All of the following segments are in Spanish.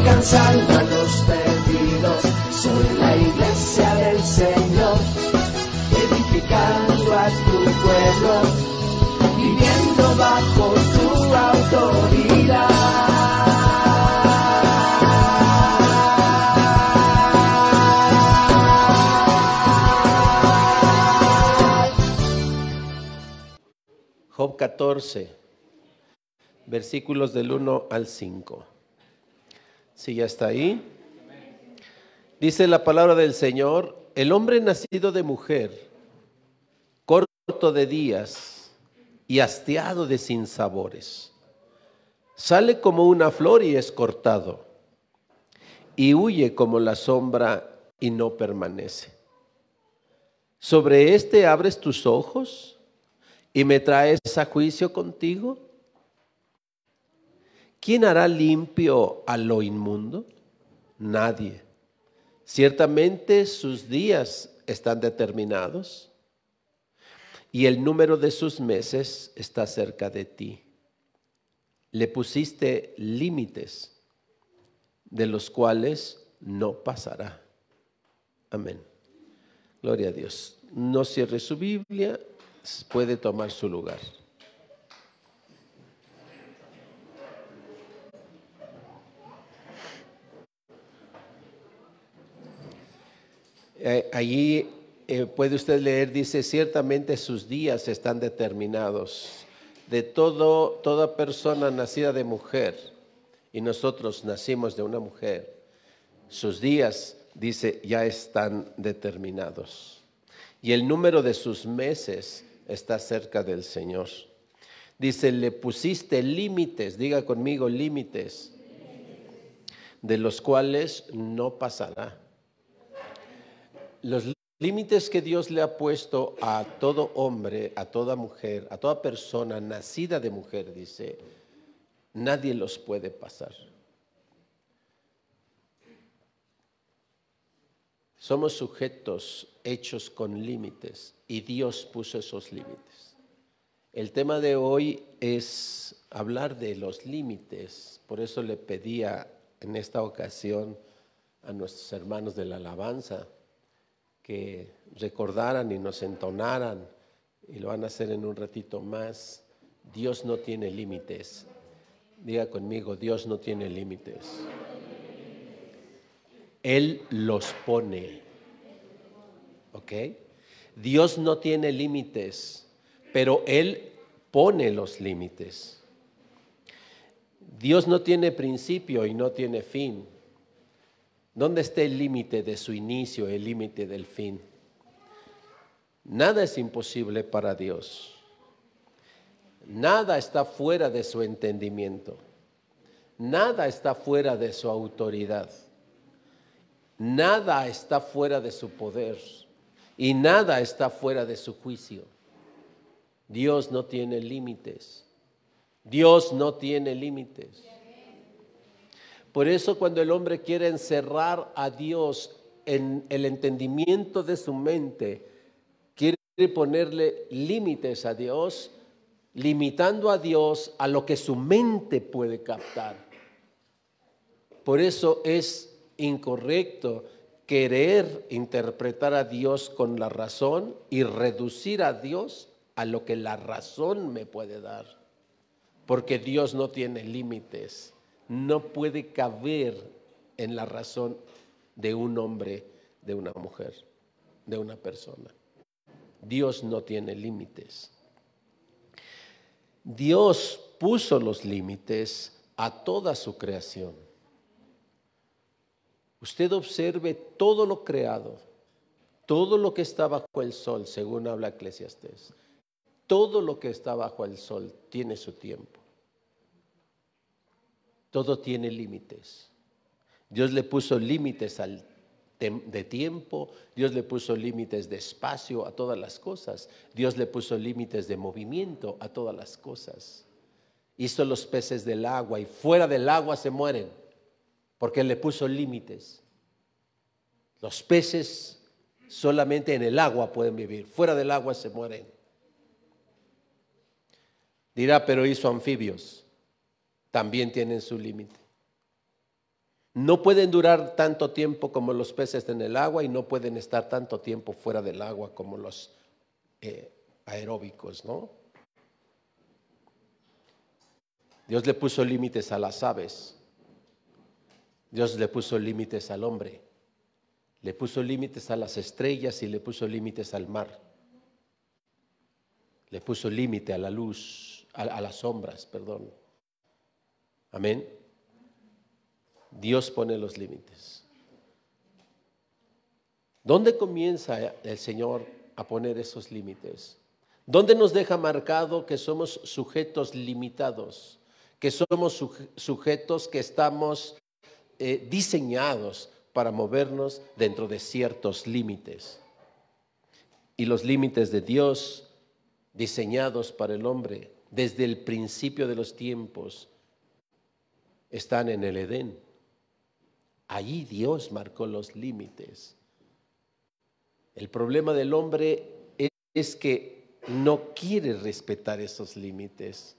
alcanzando a los perdidos. Soy la iglesia del Señor, edificando a tu pueblo, viviendo bajo tu autoridad. Job 14, versículos del 1 al 5. Si ya está ahí. Dice la palabra del Señor, el hombre nacido de mujer, corto de días y hastiado de sinsabores, sale como una flor y es cortado, y huye como la sombra y no permanece. Sobre este abres tus ojos y me traes a juicio contigo? ¿Quién hará limpio a lo inmundo? Nadie. Ciertamente sus días están determinados y el número de sus meses está cerca de ti. Le pusiste límites de los cuales no pasará. Amén. Gloria a Dios. No cierre su Biblia, puede tomar su lugar. Eh, allí eh, puede usted leer, dice, ciertamente sus días están determinados. De todo, toda persona nacida de mujer, y nosotros nacimos de una mujer, sus días, dice, ya están determinados. Y el número de sus meses está cerca del Señor. Dice, le pusiste límites, diga conmigo límites, de los cuales no pasará. Los límites que Dios le ha puesto a todo hombre, a toda mujer, a toda persona nacida de mujer, dice, nadie los puede pasar. Somos sujetos hechos con límites y Dios puso esos límites. El tema de hoy es hablar de los límites, por eso le pedía en esta ocasión a nuestros hermanos de la alabanza recordaran y nos entonaran, y lo van a hacer en un ratito más, Dios no tiene límites. Diga conmigo, Dios no tiene límites. Él los pone. ¿Ok? Dios no tiene límites, pero Él pone los límites. Dios no tiene principio y no tiene fin. ¿Dónde está el límite de su inicio, el límite del fin? Nada es imposible para Dios. Nada está fuera de su entendimiento. Nada está fuera de su autoridad. Nada está fuera de su poder. Y nada está fuera de su juicio. Dios no tiene límites. Dios no tiene límites. Por eso cuando el hombre quiere encerrar a Dios en el entendimiento de su mente, quiere ponerle límites a Dios, limitando a Dios a lo que su mente puede captar. Por eso es incorrecto querer interpretar a Dios con la razón y reducir a Dios a lo que la razón me puede dar. Porque Dios no tiene límites no puede caber en la razón de un hombre, de una mujer, de una persona. Dios no tiene límites. Dios puso los límites a toda su creación. Usted observe todo lo creado, todo lo que está bajo el sol, según habla Eclesiastés. Todo lo que está bajo el sol tiene su tiempo. Todo tiene límites. Dios le puso límites de tiempo, Dios le puso límites de espacio a todas las cosas, Dios le puso límites de movimiento a todas las cosas. Hizo los peces del agua y fuera del agua se mueren, porque le puso límites. Los peces solamente en el agua pueden vivir, fuera del agua se mueren. Dirá, pero hizo anfibios, también tienen su límite. No pueden durar tanto tiempo como los peces en el agua y no pueden estar tanto tiempo fuera del agua como los eh, aeróbicos, ¿no? Dios le puso límites a las aves. Dios le puso límites al hombre. Le puso límites a las estrellas y le puso límites al mar. Le puso límite a la luz, a las sombras, perdón. Amén. Dios pone los límites. ¿Dónde comienza el Señor a poner esos límites? ¿Dónde nos deja marcado que somos sujetos limitados? Que somos sujetos que estamos eh, diseñados para movernos dentro de ciertos límites. Y los límites de Dios diseñados para el hombre desde el principio de los tiempos están en el Edén. Allí Dios marcó los límites. El problema del hombre es que no quiere respetar esos límites.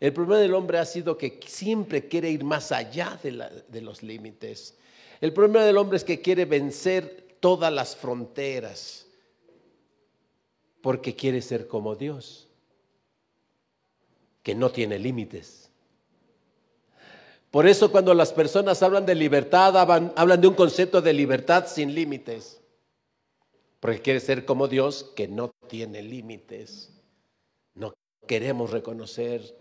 El problema del hombre ha sido que siempre quiere ir más allá de, los límites. El problema del hombre es que quiere vencer todas las fronteras porque quiere ser como Dios, que no tiene límites. Por eso cuando las personas hablan de libertad, hablan, de un concepto de libertad sin límites. Porque quiere ser como Dios que no tiene límites. No queremos reconocer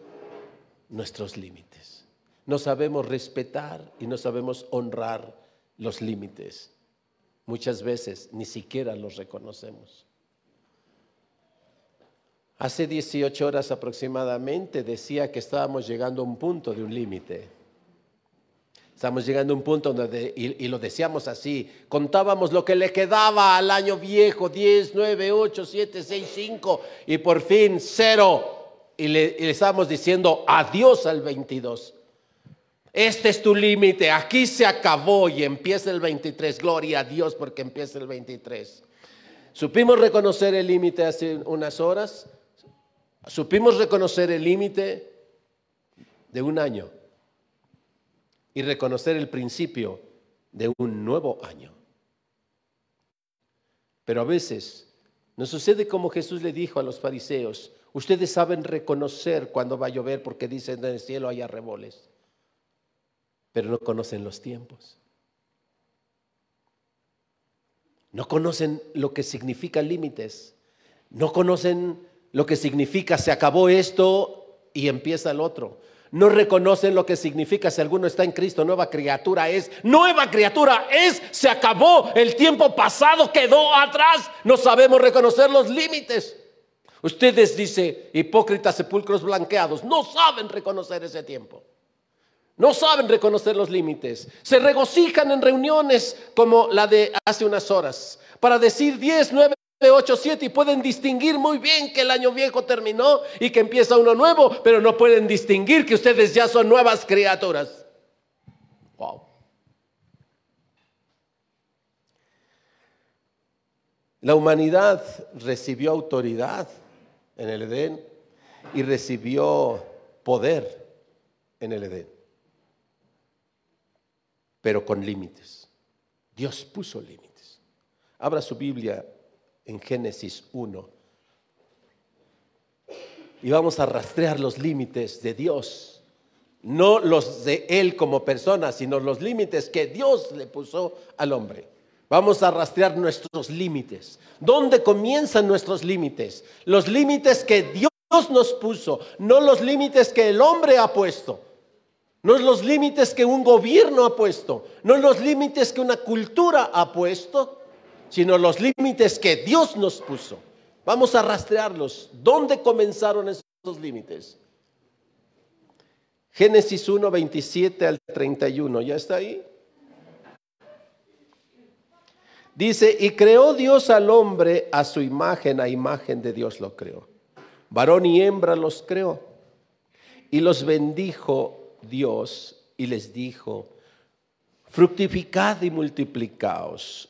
nuestros límites. No sabemos respetar y no sabemos honrar los límites. Muchas veces ni siquiera los reconocemos. Hace 18 horas aproximadamente decía que estábamos llegando a un punto de un límite. Estamos llegando a un punto donde, y, lo decíamos así, contábamos lo que le quedaba al año viejo, 10, 9, 8, 7, 6, 5, y por fin cero. Y le, y le estábamos diciendo adiós al 22. Este es tu límite, aquí se acabó y empieza el 23. Gloria a Dios porque empieza el 23. Supimos reconocer el límite hace unas horas. Supimos reconocer el límite de un año y reconocer el principio de un nuevo año. Pero a veces nos sucede como Jesús le dijo a los fariseos, ustedes saben reconocer cuando va a llover porque dicen en el cielo hay arreboles, pero no conocen los tiempos. No conocen lo que significa límites, no conocen lo que significa se acabó esto y empieza el otro no reconocen lo que significa si alguno está en Cristo, nueva criatura es, nueva criatura es, se acabó, el tiempo pasado quedó atrás, no sabemos reconocer los límites. Ustedes, dice, hipócritas sepulcros blanqueados, no saben reconocer ese tiempo. No saben reconocer los límites. Se regocijan en reuniones como la de hace unas horas para decir 10, 9, 8, 7 y pueden distinguir muy bien que el año viejo terminó y que empieza uno nuevo, pero no pueden distinguir que ustedes ya son nuevas criaturas. Wow. La humanidad recibió autoridad en el Edén y recibió poder en el Edén, pero con límites. Dios puso límites. Abra su Biblia en Génesis 1. Y vamos a rastrear los límites de Dios, no los de Él como persona, sino los límites que Dios le puso al hombre. Vamos a rastrear nuestros límites. ¿Dónde comienzan nuestros límites? Los límites que Dios nos puso, no los límites que el hombre ha puesto. No los límites que un gobierno ha puesto, no los límites que una cultura ha puesto, sino los límites que Dios nos puso. Vamos a rastrearlos. ¿Dónde comenzaron esos límites? Génesis 1, 27 al 31, ¿ya está ahí? Dice, y creó Dios al hombre a su imagen, a imagen de Dios lo creó. Varón y hembra los creó. Y los bendijo Dios y les dijo, fructificad y multiplicaos,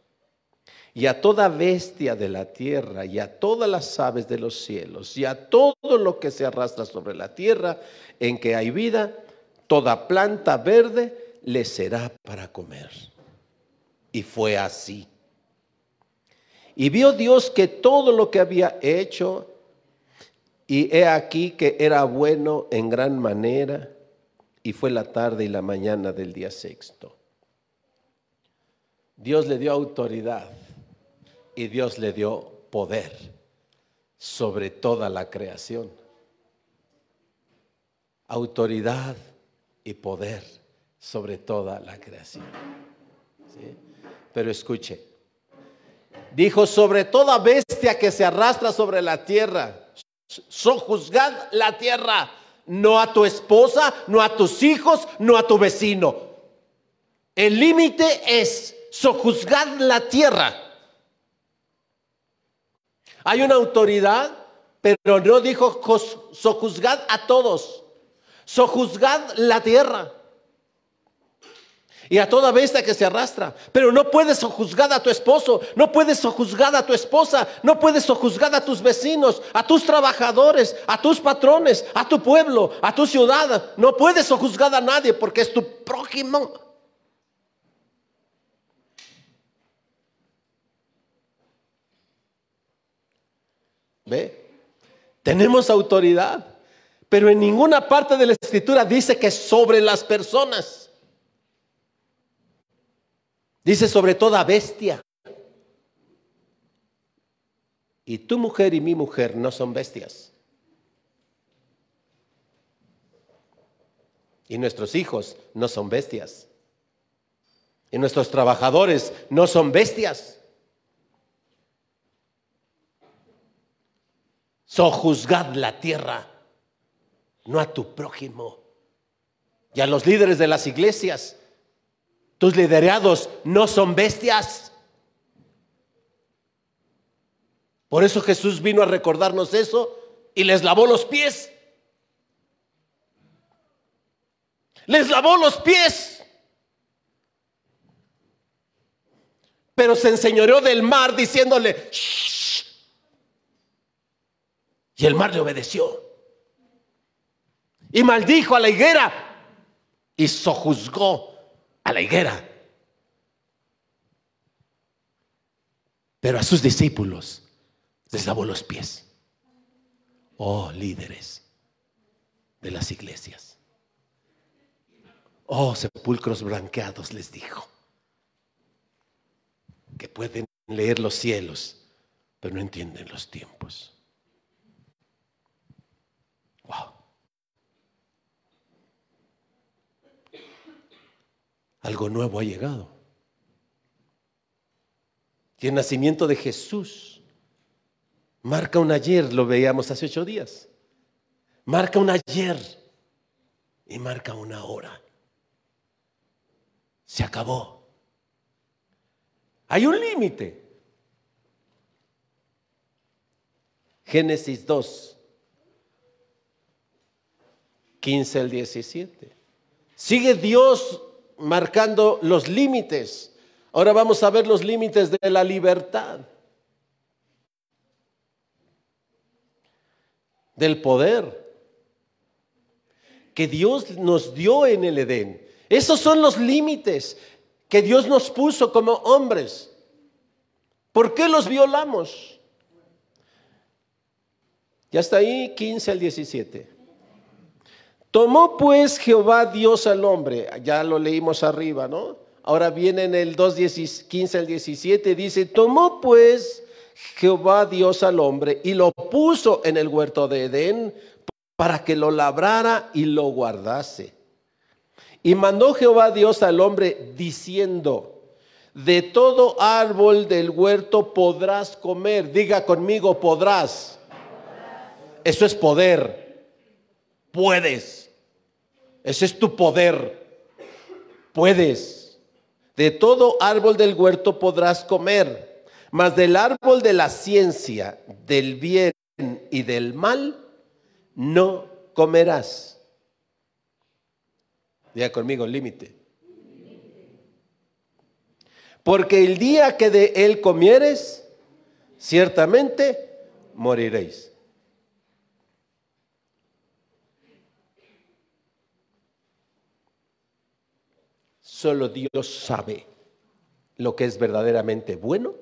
Y a toda bestia de la tierra, y a todas las aves de los cielos, y a todo lo que se arrastra sobre la tierra en que hay vida, toda planta verde le será para comer. Y fue así. Y vio Dios que todo lo que había hecho, y he aquí que era bueno en gran manera, y fue la tarde y la mañana del día sexto. Dios le dio autoridad y Dios le dio poder sobre toda la creación. Autoridad y poder sobre toda la creación. Pero escuche, dijo, sobre toda bestia que se arrastra sobre la tierra, sojuzgad la tierra, no a tu esposa, no a tus hijos, no a tu vecino. El límite es sojuzgad la tierra. Hay una autoridad, pero no dijo sojuzgad a todos, sojuzgad la tierra y a toda bestia que se arrastra. Pero no puedes sojuzgar a tu esposo, no puedes sojuzgar a tu esposa, no puedes sojuzgar a tus vecinos, a tus trabajadores, a tus patrones, a tu pueblo, a tu ciudad. No puedes sojuzgar a nadie porque es tu prójimo. ¿Ve? Tenemos autoridad, pero en ninguna parte de la escritura dice que sobre las personas. Dice sobre toda bestia. Y tu mujer y mi mujer no son bestias. Y nuestros hijos no son bestias. Y nuestros trabajadores no son bestias. Sojuzgad la tierra, no a tu prójimo. Y a los líderes de las iglesias, tus liderados no son bestias. Por eso Jesús vino a recordarnos eso y les lavó los pies. Les lavó los pies. Pero se enseñoreó del mar diciéndole, Shh". Y el mar le obedeció. Y maldijo a la higuera y sojuzgó a la higuera. Pero a sus discípulos les lavó los pies. Oh, líderes de las iglesias. Oh, sepulcros blanqueados, les dijo. Que pueden leer los cielos, pero no entienden los tiempos. Wow. Algo nuevo ha llegado. Y el nacimiento de Jesús marca un ayer, lo veíamos hace ocho días. Marca un ayer y marca una hora. Se acabó. Hay un límite. Génesis 2, 15 al 17. Sigue Dios marcando los límites. Ahora vamos a ver los límites de la libertad, del poder que Dios nos dio en el Edén. Esos son los límites que Dios nos puso como hombres. ¿Por qué los violamos? Ya está ahí 15 al 17. Tomó pues Jehová Dios al hombre, ya lo leímos arriba, ¿no? Ahora viene en el 2, 15 al 17, dice, tomó pues Jehová Dios al hombre y lo puso en el huerto de Edén para que lo labrara y lo guardase. Y mandó Jehová Dios al hombre diciendo, de todo árbol del huerto podrás comer. Diga conmigo, podrás. Eso es poder. Puedes. Ese es tu poder. Puedes. De todo árbol del huerto podrás comer, mas del árbol de la ciencia, del bien y del mal, no comerás. Diga conmigo, límite. Porque el día que de él comieres, ciertamente moriréis. Solo Dios sabe lo que es verdaderamente bueno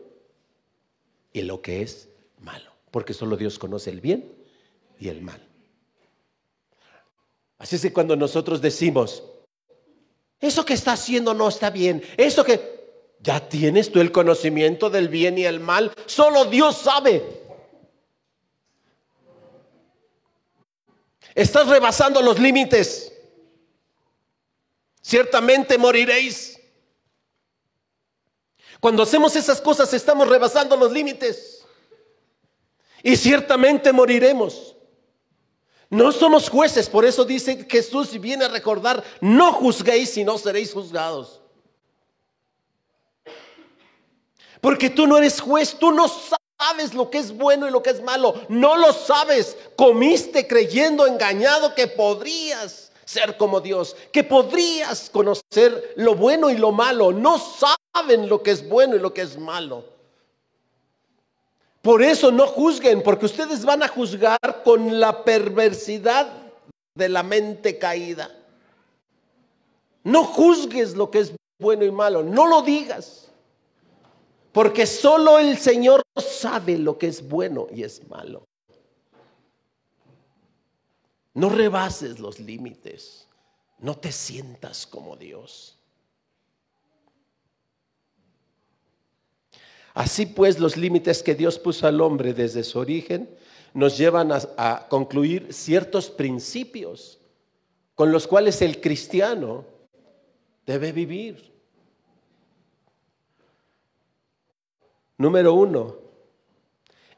y lo que es malo, porque solo Dios conoce el bien y el mal. Así es que cuando nosotros decimos, eso que está haciendo no está bien, eso que ya tienes tú el conocimiento del bien y el mal. Solo Dios sabe. Estás rebasando los límites. Ciertamente moriréis. Cuando hacemos esas cosas estamos rebasando los límites. Y ciertamente moriremos. No somos jueces, por eso dice Jesús y viene a recordar, no juzguéis y no seréis juzgados. Porque tú no eres juez, tú no sabes lo que es bueno y lo que es malo. No lo sabes. Comiste creyendo engañado que podrías ser como Dios, que podrías conocer lo bueno y lo malo. No saben lo que es bueno y lo que es malo. Por eso no juzguen, porque ustedes van a juzgar con la perversidad de la mente caída. No juzgues lo que es bueno y malo, no lo digas. Porque solo el Señor sabe lo que es bueno y es malo. No rebases los límites. No te sientas como Dios. Así pues, los límites que Dios puso al hombre desde su origen nos llevan a, concluir ciertos principios con los cuales el cristiano debe vivir. Número uno,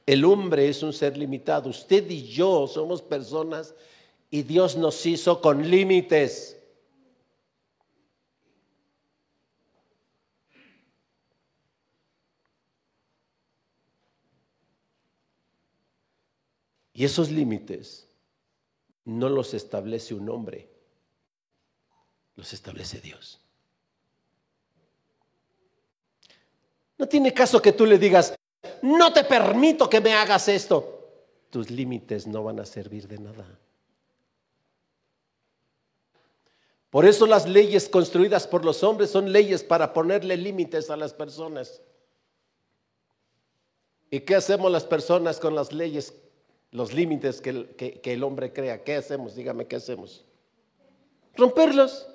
el hombre es un ser limitado. Usted y yo somos personas y Dios nos hizo con límites. Y esos límites no los establece un hombre, los establece Dios. No tiene caso que tú le digas, no te permito que me hagas esto. Tus límites no van a servir de nada. Por eso las leyes construidas por los hombres son leyes para ponerle límites a las personas. ¿Y qué hacemos las personas con las leyes, los límites que el, hombre crea? ¿Qué hacemos? Dígame, ¿qué hacemos? Romperlos.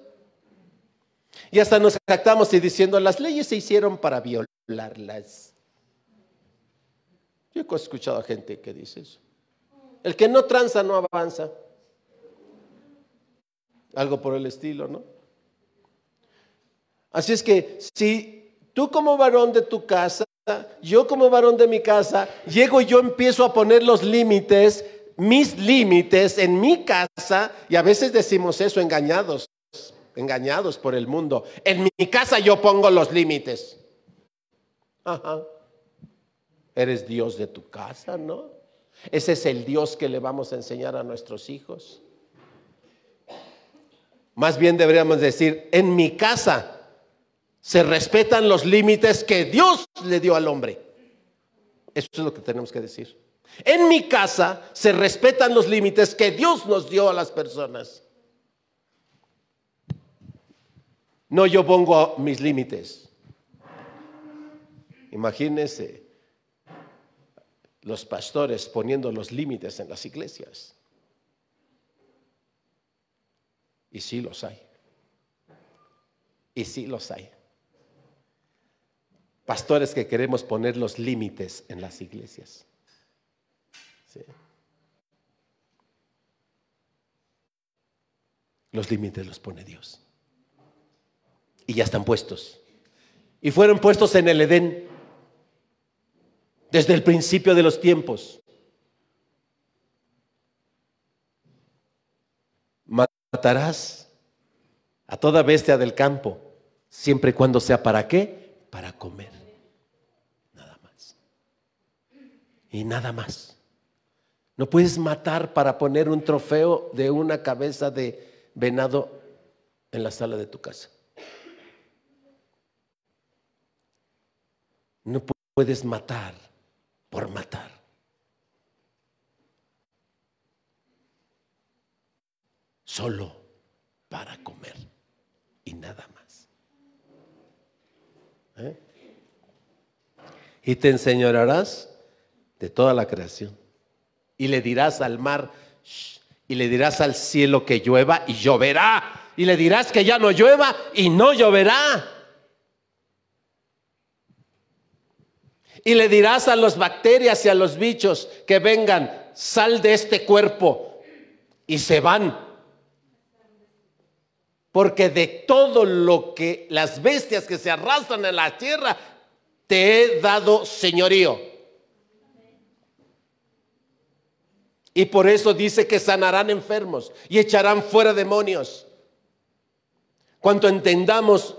Y hasta nos jactamos y diciendo, las leyes se hicieron para violar las Yo he escuchado a gente que dice eso. El que no tranza no avanza. Algo por el estilo, ¿no? Así es que si tú como varón de tu casa, yo como varón de mi casa, llego y yo empiezo a poner los límites, mis límites en mi casa, y a veces decimos eso engañados, engañados por el mundo. En mi casa yo pongo los límites. Ajá. Eres Dios de tu casa, ¿no? Ese es el Dios que le vamos a enseñar a nuestros hijos. Más bien deberíamos decir, en mi casa se respetan los límites que Dios le dio al hombre. Eso es lo que tenemos que decir. En mi casa se respetan los límites que Dios nos dio a las personas. No yo pongo mis límites. Imagínense los pastores poniendo los límites en las iglesias. Y sí los hay. Y sí los hay. Pastores que queremos poner los límites en las iglesias. Los límites los pone Dios. Y ya están puestos. Y fueron puestos en el Edén desde el principio de los tiempos. Matarás a toda bestia del campo, siempre y cuando sea para qué? Para comer. Nada más. Y nada más. No puedes matar para poner un trofeo de una cabeza de venado en la sala de tu casa. No puedes matar por matar. Solo para comer y nada más. ¿Eh? Y te enseñarás de toda la creación. Y le dirás al mar, y le dirás al cielo que llueva y lloverá. Y le dirás que ya no llueva y no lloverá. Y le dirás a las bacterias y a los bichos que vengan, sal de este cuerpo. Y se van. Porque de todo lo que las bestias que se arrastran en la tierra, te he dado señorío. Y por eso dice que sanarán enfermos y echarán fuera demonios. Cuanto entendamos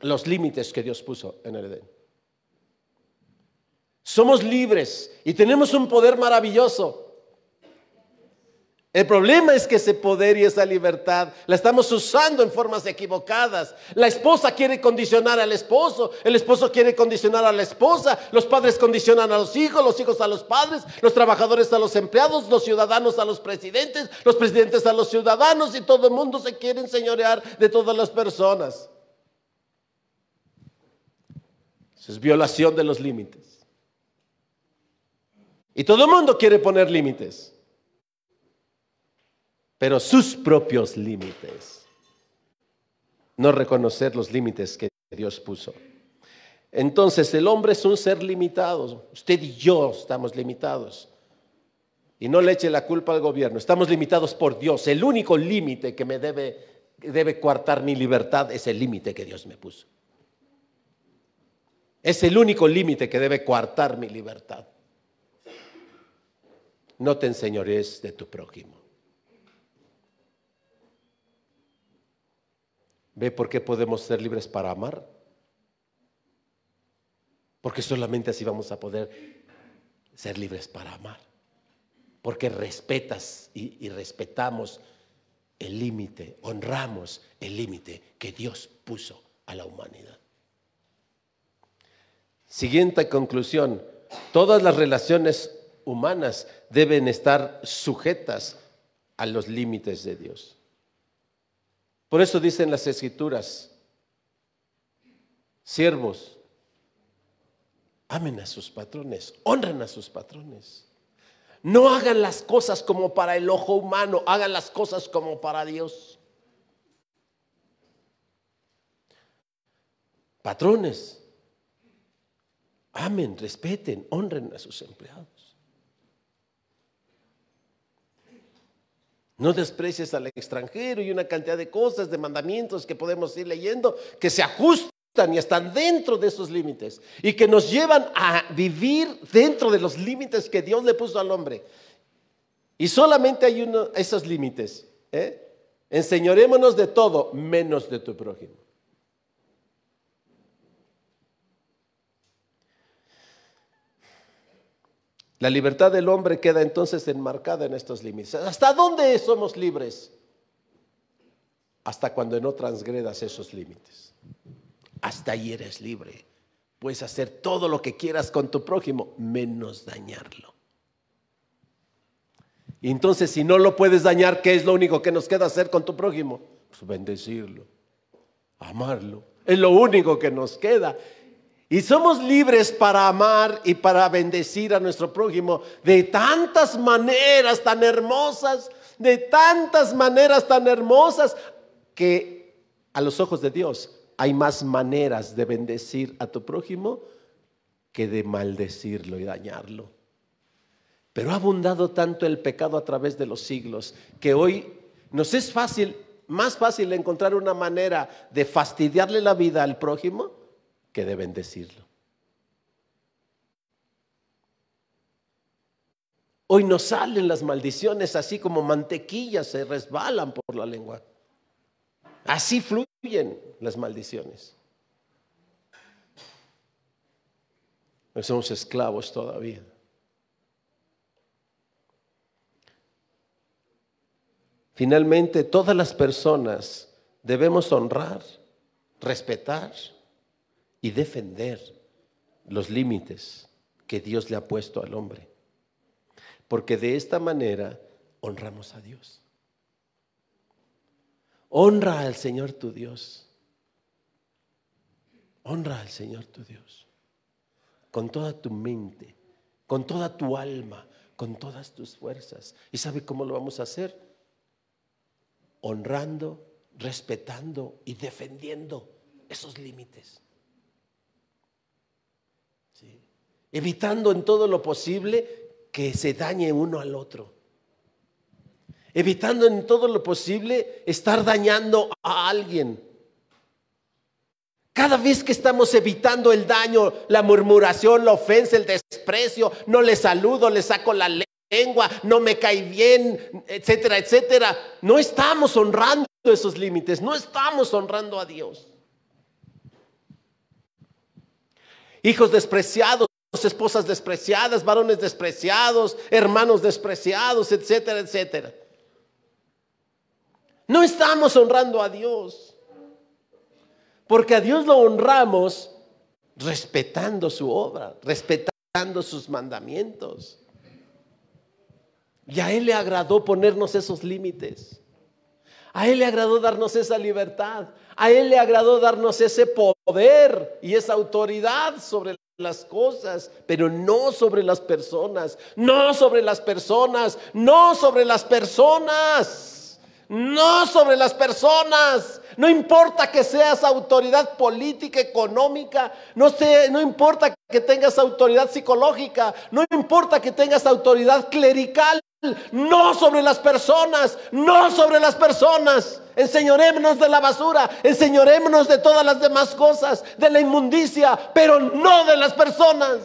los límites que Dios puso en el Edén. Somos libres y tenemos un poder maravilloso. El problema es que ese poder y esa libertad la estamos usando en formas equivocadas. La esposa quiere condicionar al esposo, el esposo quiere condicionar a la esposa, los padres condicionan a los hijos, los hijos a los padres, los trabajadores a los empleados, los ciudadanos a los presidentes, los presidentes a los ciudadanos y todo el mundo se quiere enseñorear de todas las personas. Eso es violación de los límites. Y todo el mundo quiere poner límites, pero sus propios límites. No reconocer los límites que Dios puso. Entonces el hombre es un ser limitado. Usted y yo estamos limitados. Y no le eche la culpa al gobierno. Estamos limitados por Dios. El único límite que me debe, debe coartar mi libertad es el límite que Dios me puso. Es el único límite que debe coartar mi libertad no te enseñores de tu prójimo. ¿Ve por qué podemos ser libres para amar? Porque solamente así vamos a poder ser libres para amar. Porque respetas y, y respetamos el límite, honramos el límite que Dios puso a la humanidad. Siguiente conclusión, todas las relaciones humanas deben estar sujetas a los límites de Dios. Por eso dicen las escrituras, siervos, amen a sus patrones, honren a sus patrones. No hagan las cosas como para el ojo humano, hagan las cosas como para Dios. Patrones, amen, respeten, honren a sus empleados. No desprecies al extranjero y una cantidad de cosas, de mandamientos que podemos ir leyendo que se ajustan y están dentro de esos límites y que nos llevan a vivir dentro de los límites que Dios le puso al hombre. Y solamente hay uno, esos límites. ¿eh? Enseñorémonos de todo menos de tu prójimo. La libertad del hombre queda entonces enmarcada en estos límites. ¿Hasta dónde somos libres? Hasta cuando no transgredas esos límites. Hasta ahí eres libre. Puedes hacer todo lo que quieras con tu prójimo, menos dañarlo. Y entonces, si no lo puedes dañar, ¿qué es lo único que nos queda hacer con tu prójimo? Pues bendecirlo, amarlo. Es lo único que nos queda. Y somos libres para amar y para bendecir a nuestro prójimo de tantas maneras tan hermosas, de tantas maneras tan hermosas, que a los ojos de Dios hay más maneras de bendecir a tu prójimo que de maldecirlo y dañarlo. Pero ha abundado tanto el pecado a través de los siglos que hoy nos es fácil, más fácil encontrar una manera de fastidiarle la vida al prójimo que de bendecirlo. Hoy nos salen las maldiciones así como mantequillas, se resbalan por la lengua. Así fluyen las maldiciones. Somos esclavos todavía. Finalmente, todas las personas debemos honrar, respetar y defender los límites que Dios le ha puesto al hombre. Porque de esta manera honramos a Dios. Honra al Señor tu Dios. Honra al Señor tu Dios. Con toda tu mente, con toda tu alma, con todas tus fuerzas. ¿Y sabe cómo lo vamos a hacer? Honrando, respetando y defendiendo esos límites. Evitando en todo lo posible que se dañe uno al otro evitando en todo lo posible estar dañando a alguien. Cada vez que estamos evitando el daño, la murmuración, la ofensa, el desprecio, no le saludo, le saco la lengua, no me cae bien, etcétera, etcétera, no estamos honrando esos límites, no estamos honrando a Dios. Hijos despreciados, esposas despreciadas, varones despreciados, hermanos despreciados, etcétera, etcétera. No estamos honrando a Dios. Porque a Dios lo honramos respetando su obra, respetando sus mandamientos. Y a Él le agradó ponernos esos límites. A Él le agradó darnos esa libertad. A Él le agradó darnos ese poder y esa autoridad sobre las cosas, pero no sobre las personas. No sobre las personas. No sobre las personas no sobre las personas. No importa que seas autoridad política, económica, no, sé, no importa que tengas autoridad psicológica, no importa que tengas autoridad clerical, no sobre las personas, no sobre las personas. Enseñorémonos de la basura, enseñorémonos de todas las demás cosas, de la inmundicia, pero no de las personas.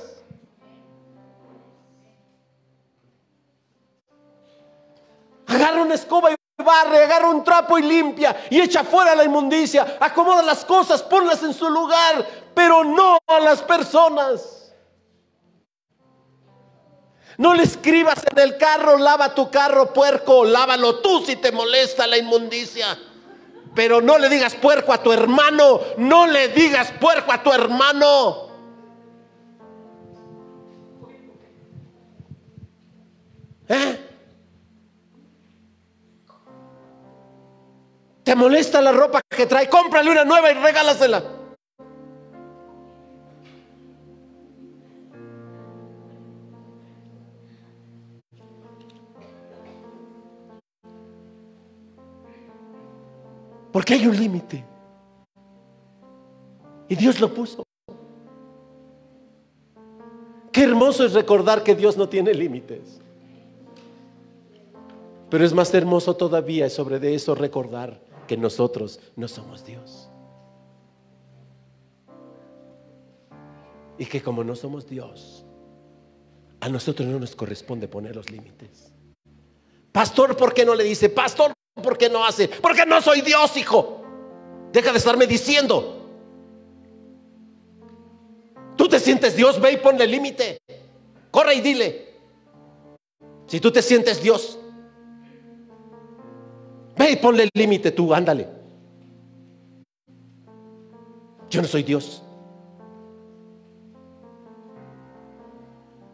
Agarra una escoba y barre, agarra un trapo y limpia y echa fuera la inmundicia, acomoda las cosas, ponlas en su lugar, pero no a las personas. No le escribas en el carro, lava tu carro puerco, lávalo tú si te molesta la inmundicia. Pero no le digas puerco a tu hermano, no le digas puerco a tu hermano. ¿Eh? ¿Te molesta la ropa que trae? Cómprale una nueva y regálasela. Porque hay un límite. Y Dios lo puso. Qué hermoso es recordar que Dios no tiene límites. Pero es más hermoso todavía sobre de eso recordar que nosotros no somos Dios. Y que como no somos Dios, a nosotros no nos corresponde poner los límites. Pastor, ¿por qué no le dice? Pastor, ¿por qué no hace? Porque no soy Dios, hijo. Deja de estarme diciendo. Tú te sientes Dios, ve y ponle límite. Corre y dile. Si tú te sientes Dios, Ve y ponle límite tú, ándale. Yo no soy Dios.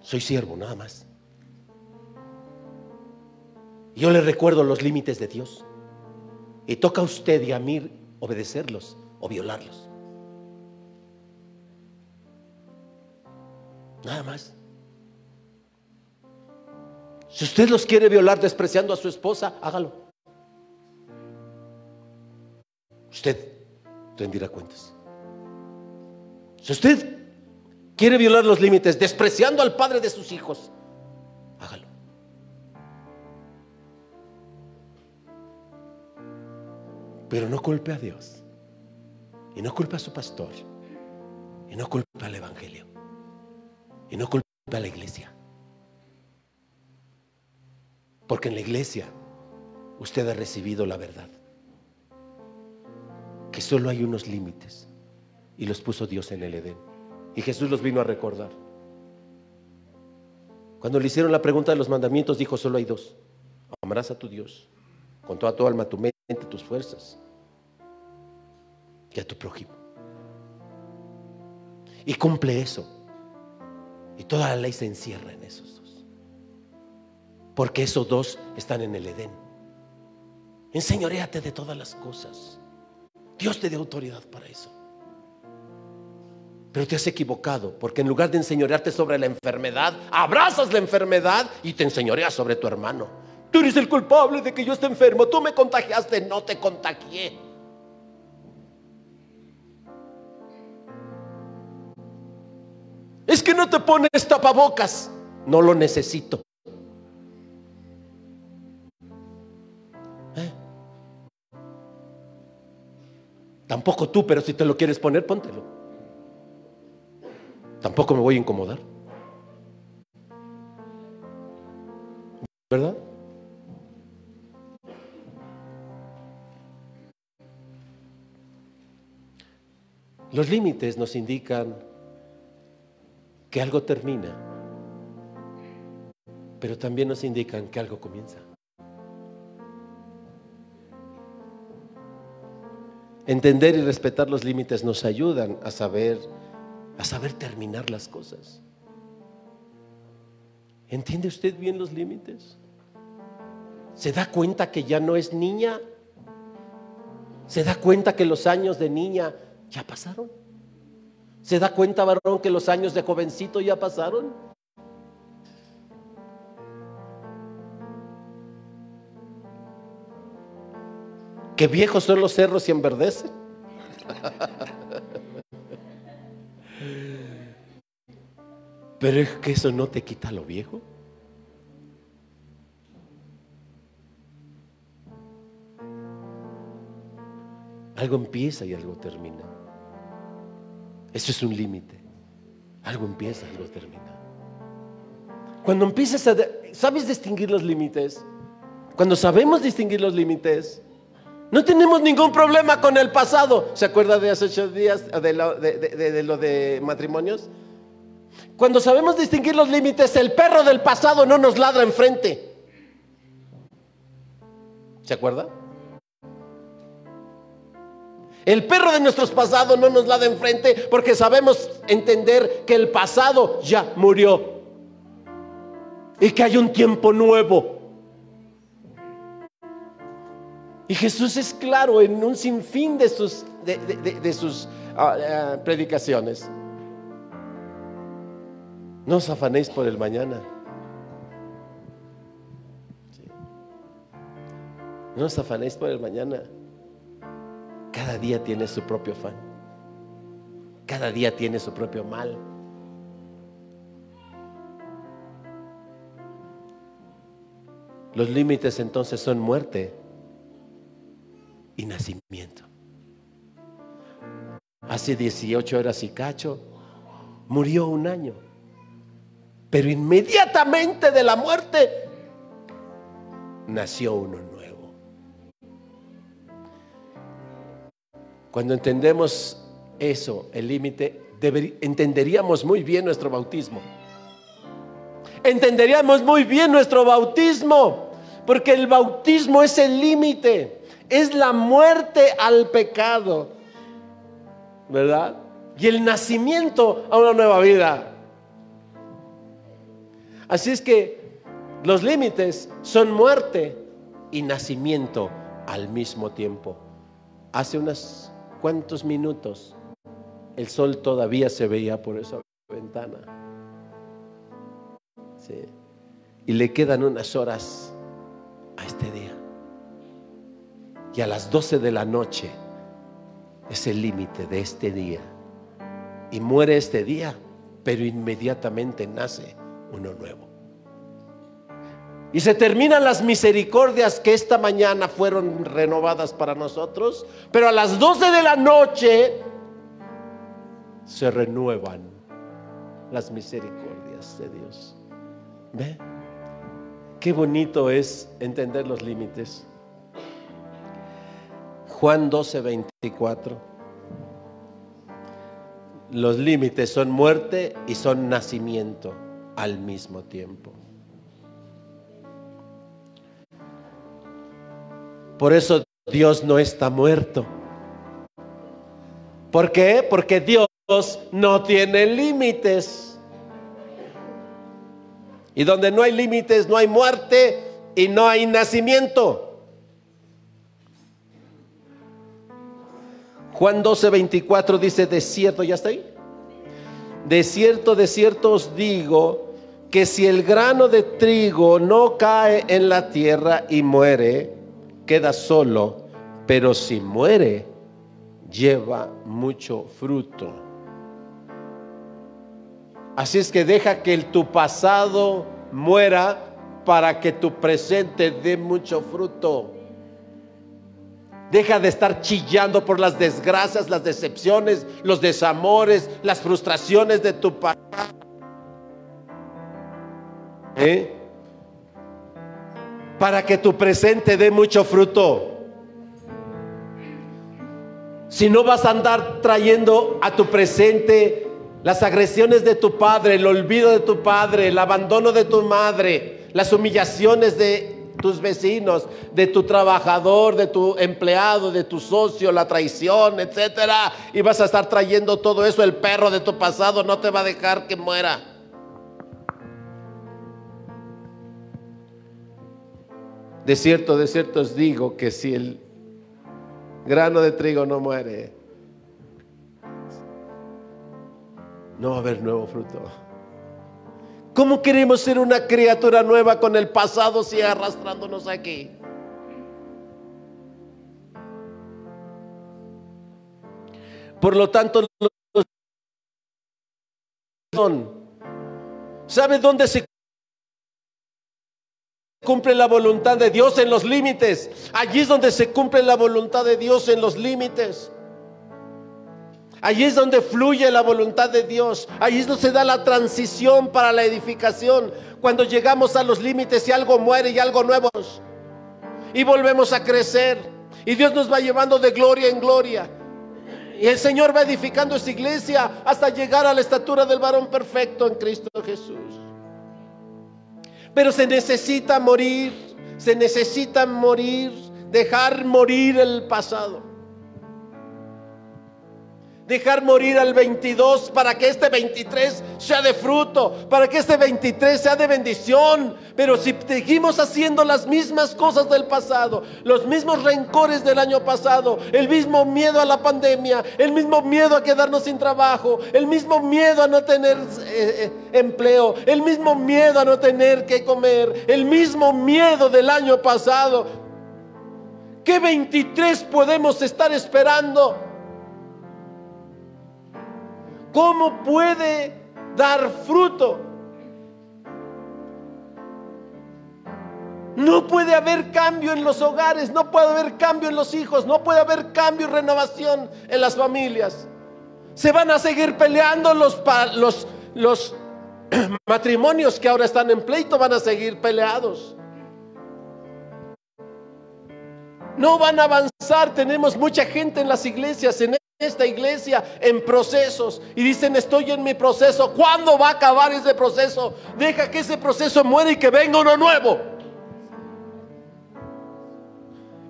Soy siervo, nada más. Yo le recuerdo los límites de Dios. Y toca a usted y a mí obedecerlos o violarlos. Nada más. Si usted los quiere violar despreciando a su esposa, hágalo. usted rendirá cuentas. Si usted quiere violar los límites despreciando al padre de sus hijos, Pero no culpe a Dios. Y no culpe a su pastor. Y no culpe al Evangelio. Y no culpe a la iglesia. Porque en la iglesia usted ha recibido la verdad. Que solo hay unos límites. Y los puso Dios en el Edén. Y Jesús los vino a recordar. Cuando le hicieron la pregunta de los mandamientos, dijo, solo hay dos. Amarás a tu Dios con toda tu alma, tu mente, tus fuerzas. Y a tu prójimo. Y cumple eso. Y toda la ley se encierra en esos dos. Porque esos dos están en el Edén. Enseñoreate de todas las cosas. Dios te dio autoridad para eso. Pero te has equivocado, porque en lugar de enseñorearte sobre la enfermedad, abrazas la enfermedad y te enseñoreas sobre tu hermano. Tú eres el culpable de que yo esté enfermo, tú me contagiaste, no te contagié. Es que no te pones tapabocas, no lo necesito. ¿Eh? Tampoco tú, pero si te lo quieres poner, póntelo. Tampoco me voy a incomodar. ¿Verdad? Los límites nos indican que algo termina, pero también nos indican que algo comienza. Entender y respetar los límites nos ayudan a saber a saber terminar las cosas. ¿Entiende usted bien los límites? ¿Se da cuenta que ya no es niña? ¿Se da cuenta que los años de niña ya pasaron? ¿Se da cuenta, varón, que los años de jovencito ya pasaron? ¿Que viejos son los cerros y enverdecen? Pero es que eso no te quita lo viejo. Algo empieza y algo termina. Eso es un límite. Algo empieza algo termina. Cuando empiezas a... ¿Sabes distinguir los límites? Cuando sabemos distinguir los límites, no tenemos ningún problema con el pasado. ¿Se acuerda de hace ocho días de lo de matrimonios? Cuando sabemos distinguir los límites, el perro del pasado no nos ladra enfrente. ¿Se acuerda? El perro de nuestros pasados no nos ladra enfrente porque sabemos entender que el pasado ya murió y que hay un tiempo nuevo. Y Jesús es claro en un sinfín de sus, de, sus ah, ah, predicaciones. No os afanéis por el mañana. No os afanéis por el mañana. Cada día tiene su propio afán. Cada día tiene su propio mal. Los límites entonces son muerte y nacimiento. Hace 18 horas y cacho murió un año. Pero inmediatamente de la muerte nació uno Cuando entendemos eso, el límite, entenderíamos muy bien nuestro bautismo. Entenderíamos muy bien nuestro bautismo, porque el bautismo es el límite, es la muerte al pecado, ¿verdad? Y el nacimiento a una nueva vida. Así es que los límites son muerte y nacimiento al mismo tiempo. Hace unos cuantos minutos el sol todavía se veía por esa ventana. Y le quedan unas horas a este día. Y a las 12 de la noche es el límite de este día. Y muere este día, pero inmediatamente nace uno nuevo. Y se terminan las misericordias que esta mañana fueron renovadas para nosotros, pero a las 12 de la noche se renuevan las misericordias de Dios. ¿Ve? Qué bonito es entender los límites. Juan 12, 24. Los límites son muerte y son nacimiento al mismo tiempo. Por eso Dios no está muerto. ¿Por qué? Porque Dios no tiene límites. Y donde no hay límites, no hay muerte y no hay nacimiento. Juan 12, 24 dice, de cierto, ¿ya está ahí? De cierto, de cierto os digo que si el grano de trigo no cae en la tierra y muere, queda solo, pero si muere, lleva mucho fruto. Así es que deja que el, tu pasado muera para que tu presente dé mucho fruto. Deja de estar chillando por las desgracias, las decepciones, los desamores, las frustraciones de tu pasado. ¿Eh? Para que tu presente dé mucho fruto. Si no vas a andar trayendo a tu presente las agresiones de tu padre, el olvido de tu padre, el abandono de tu madre, las humillaciones de tus vecinos, de tu trabajador, de tu empleado, de tu socio, la traición, etcétera, y vas a estar trayendo todo eso, el perro de tu pasado no te va a dejar que muera. De cierto, de cierto os digo que si el grano de trigo no muere, no va a haber nuevo fruto. ¿Cómo queremos ser una criatura nueva con el pasado si arrastrándonos aquí? Por lo tanto, ¿sabe dónde se cumple la voluntad de Dios en los límites? Allí es donde se cumple la voluntad de Dios en los límites. Allí es donde fluye la voluntad de Dios. Allí es donde se da la transición para la edificación. Cuando llegamos a los límites y algo muere y algo nuevo. Y volvemos a crecer. Y Dios nos va llevando de gloria en gloria. Y el Señor va edificando esta iglesia hasta llegar a la estatura del varón perfecto en Cristo Jesús. Pero se necesita morir, se necesita morir, dejar morir el pasado dejar morir al 22 para que este 23 sea de fruto, para que este 23 sea de bendición. Pero si seguimos haciendo las mismas cosas del pasado, los mismos rencores del año pasado, el mismo miedo a la pandemia, el mismo miedo a quedarnos sin trabajo, el mismo miedo a no tener eh, eh, empleo, el mismo miedo a no tener que comer, el mismo miedo del año pasado, ¿qué 23 podemos estar esperando? ¿Cómo puede dar fruto? No puede haber cambio en los hogares, no puede haber cambio en los hijos, no puede haber cambio y renovación en las familias. Se van a seguir peleando los, los, los matrimonios que ahora están en pleito, van a seguir peleados. No van a avanzar. Tenemos mucha gente en las iglesias, en esta iglesia en procesos y dicen estoy en mi proceso. ¿Cuándo va a acabar ese proceso? Deja que ese proceso muera y que venga uno nuevo.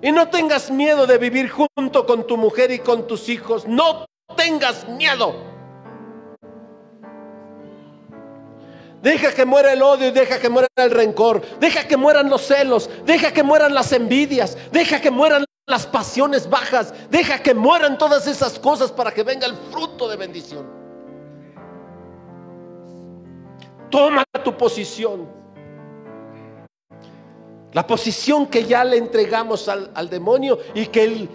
Y no tengas miedo de vivir junto con tu mujer y con tus hijos. No tengas miedo. Deja que muera el odio y deja que muera el rencor. Deja que mueran los celos. Deja que mueran las envidias. Deja que mueran las pasiones bajas. Deja que mueran todas esas cosas para que venga el fruto de bendición. Toma tu posición. La posición que ya le entregamos al, al demonio y que él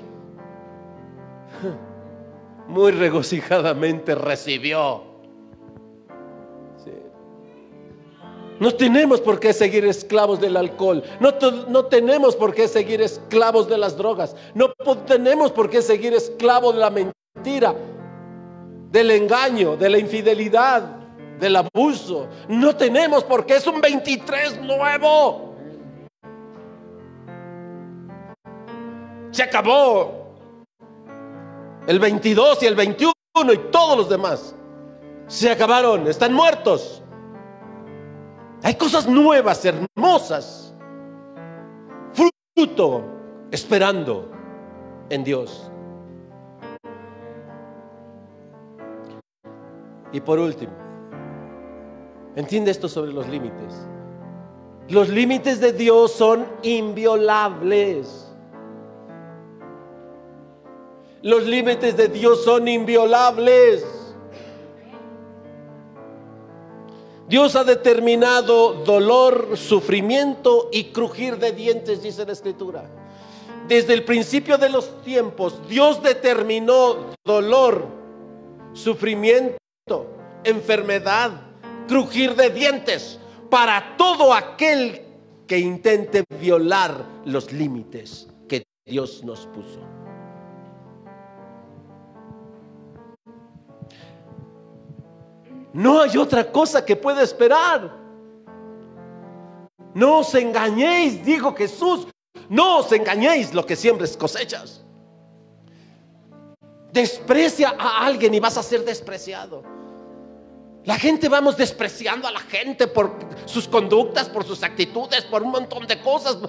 muy regocijadamente recibió. No tenemos por qué seguir esclavos del alcohol. No, no tenemos por qué seguir esclavos de las drogas. No tenemos por qué seguir esclavos de la mentira, del engaño, de la infidelidad, del abuso. No tenemos por qué. Es un 23 nuevo. Se acabó el 22 y el 21 y todos los demás. Se acabaron, están muertos. Hay cosas nuevas, hermosas. Fruto esperando en Dios. Y por último, entiende esto sobre los límites. Los límites de Dios son inviolables. Los límites de Dios son inviolables. Dios ha determinado dolor, sufrimiento y crujir de dientes, dice la Escritura. Desde el principio de los tiempos, Dios determinó dolor, sufrimiento, enfermedad, crujir de dientes para todo aquel que intente violar los límites que Dios nos puso. No hay otra cosa que pueda esperar. No os engañéis, dijo Jesús. No os engañéis lo que siembres cosechas. Desprecia a alguien y vas a ser despreciado. La gente vamos despreciando a la gente por sus conductas, por sus actitudes, por un montón de cosas,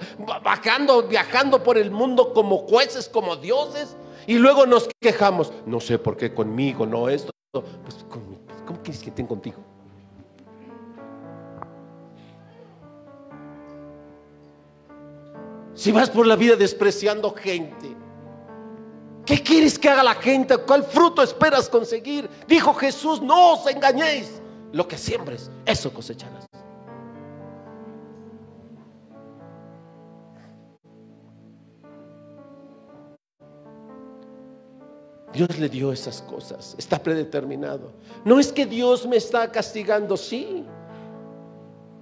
bajando, viajando por el mundo como jueces, como dioses, y luego nos quejamos. No sé por qué conmigo, no esto. Pues, ¿cómo, cómo quieres que estén contigo? Si vas por la vida despreciando gente, ¿qué quieres que haga la gente? ¿Cuál fruto esperas conseguir? Dijo Jesús, no os engañéis. Lo que siembres, eso cosecharás. Dios le dio esas cosas, está predeterminado. No es que Dios me está castigando, sí,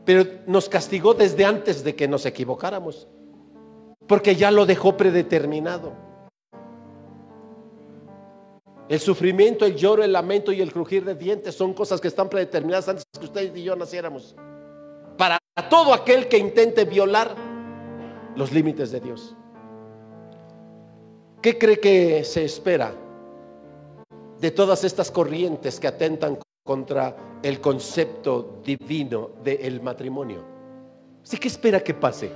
pero nos castigó desde antes de que nos equivocáramos, porque ya lo dejó predeterminado. El sufrimiento, el lloro, el lamento y el crujir de dientes son cosas que están predeterminadas antes que usted y yo naciéramos. Para todo aquel que intente violar los límites de Dios. ¿Qué cree que se espera de todas estas corrientes que atentan contra el concepto divino del matrimonio? ¿Sí que espera que pase?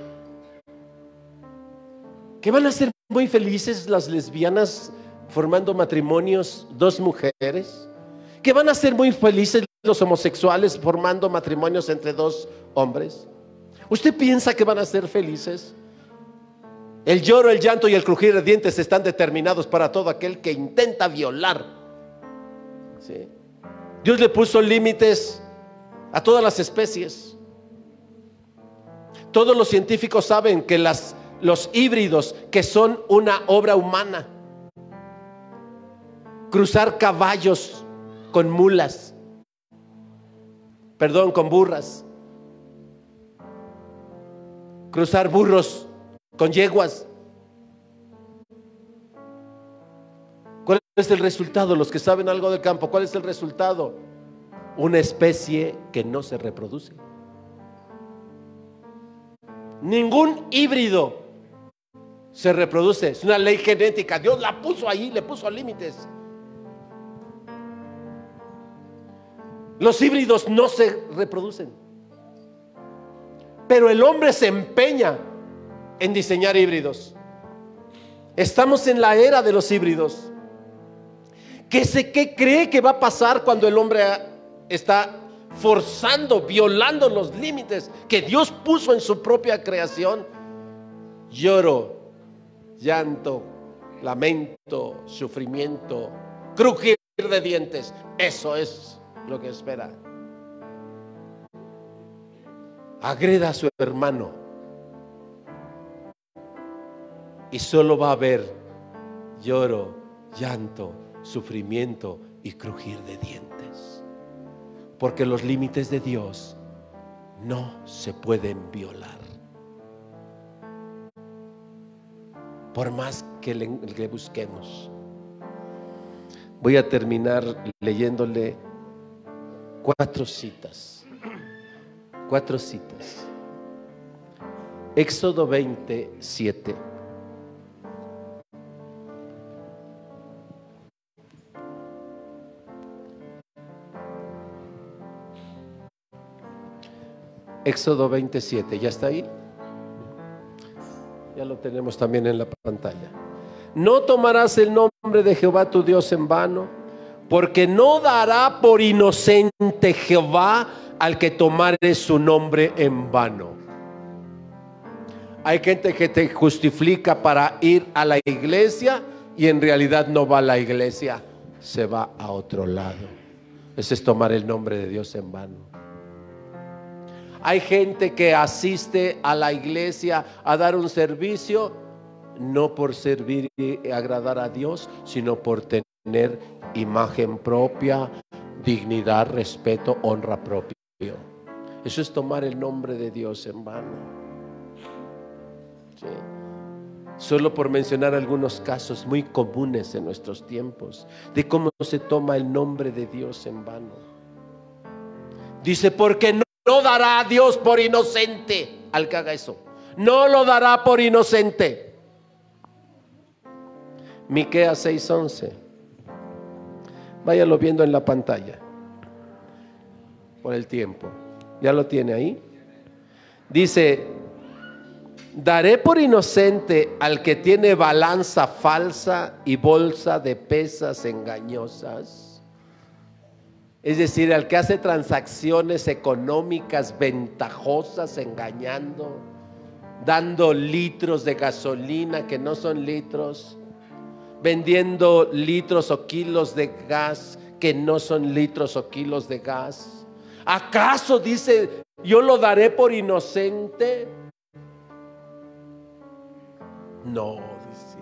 ¿Que van a ser muy felices las lesbianas formando matrimonios, dos mujeres? ¿Que van a ser muy felices los homosexuales formando matrimonios entre dos hombres? ¿Usted piensa que van a ser felices? El lloro, el llanto y el crujir de dientes están determinados para todo aquel que intenta violar. Dios le puso límites a todas las especies. Todos los científicos saben que las, los híbridos, que son una obra humana, cruzar caballos con mulas, perdón, con burras, cruzar burros con yeguas. Es el resultado? Los que saben algo del campo, ¿cuál es el resultado? Una especie que no se reproduce. Ningún híbrido se reproduce. Es una ley genética. Dios la puso ahí, le puso límites. Los híbridos no se reproducen. Pero el hombre se empeña en diseñar híbridos. Estamos en la era de los híbridos. ¿Qué, sé, ¿Qué cree que va a pasar cuando el hombre está forzando, violando los límites que Dios puso en su propia creación? Lloro, llanto, lamento, sufrimiento, crujir de dientes. Eso es lo que espera. Agreda a su hermano y solo va a haber lloro, llanto, sufrimiento y crujir de dientes. Porque los límites de Dios no se pueden violar. Por más que le, le busquemos. Voy a terminar leyéndole cuatro citas. Cuatro citas. Éxodo 27. Éxodo 27, ¿ya está ahí? Ya lo tenemos también en la pantalla. No tomarás el nombre de Jehová tu Dios en vano, porque no dará por inocente Jehová al que tomare su nombre en vano. Hay gente que te justifica para ir a la iglesia y en realidad no va a la iglesia, se va a otro lado. Ese es tomar el nombre de Dios en vano. Hay gente que asiste a la iglesia a dar un servicio, no por servir y agradar a Dios, sino por tener imagen propia, dignidad, respeto, honra propia. Eso es tomar el nombre de Dios en vano. Solo por mencionar algunos casos muy comunes en nuestros tiempos de cómo se toma el nombre de Dios en vano. Dice, porque no no dará a Dios por inocente al que haga eso. No lo dará por inocente. Miqueas 6:11. Váyalo viendo en la pantalla. Por el tiempo. ¿Ya lo tiene ahí? Dice, daré por inocente al que tiene balanza falsa y bolsa de pesas engañosas es decir, al que hace transacciones económicas ventajosas engañando, dando litros de gasolina que no son litros, vendiendo litros o kilos de gas que no son litros o kilos de gas. ¿Acaso dice, yo lo daré por inocente? No, dice,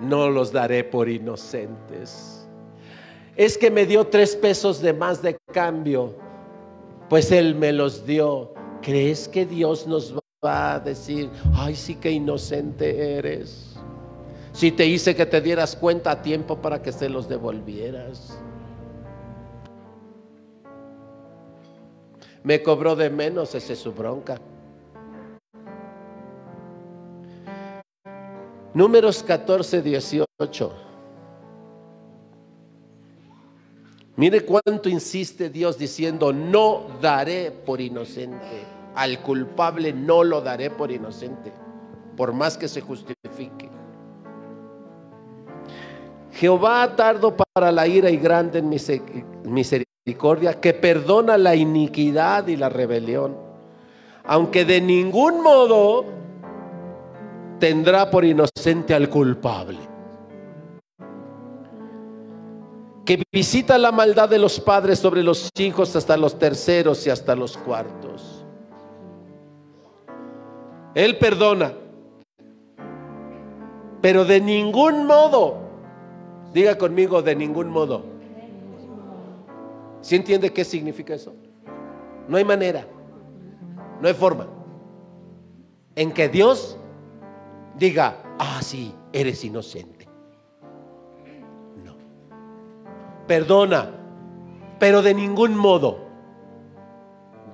no los daré por inocentes es que me dio tres pesos de más de cambio, pues Él me los dio. ¿Crees que Dios nos va a decir, ay, sí que inocente eres? Si te hice que te dieras cuenta a tiempo para que se los devolvieras. Me cobró de menos, ese es su bronca. Números 14, 18. Mire cuánto insiste Dios diciendo, no daré por inocente. Al culpable no lo daré por inocente, por más que se justifique. Jehová tardo para la ira y grande en misericordia, que perdona la iniquidad y la rebelión, aunque de ningún modo tendrá por inocente al culpable. Que visita la maldad de los padres sobre los hijos hasta los terceros y hasta los cuartos. Él perdona, pero de ningún modo, diga conmigo, de ningún modo. ¿Sí entiende qué significa eso? No hay manera, no hay forma en que Dios diga, ah, sí, eres inocente. Perdona, pero de ningún modo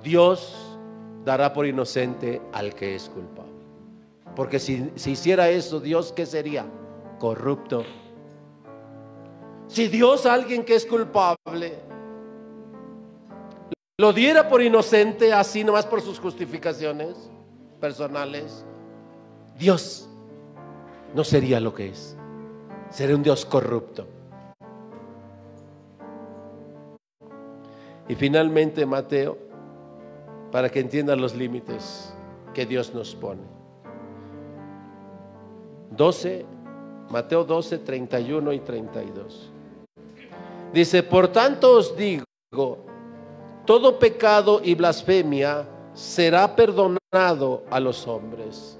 Dios dará por inocente al que es culpable. Porque si, hiciera eso, Dios, ¿qué sería? Corrupto. Si Dios a alguien que es culpable lo diera por inocente, así nomás por sus justificaciones personales, Dios no sería lo que es. Sería un Dios corrupto. Y finalmente Mateo, para que entiendan los límites que Dios nos pone. 12, Mateo 12, 31 y 32. Dice, por tanto os digo, todo pecado y blasfemia será perdonado a los hombres.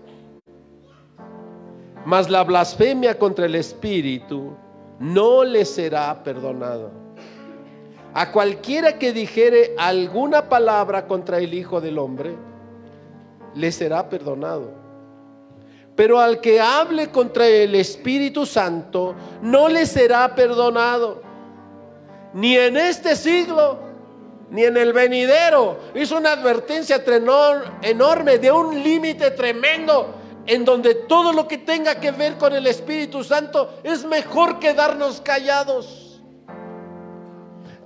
Mas la blasfemia contra el Espíritu no le será perdonado. A cualquiera que dijere alguna palabra contra el Hijo del Hombre, le será perdonado. Pero al que hable contra el Espíritu Santo, no le será perdonado. Ni en este siglo, ni en el venidero. Hizo una advertencia enorme de un límite tremendo en donde todo lo que tenga que ver con el Espíritu Santo es mejor quedarnos callados.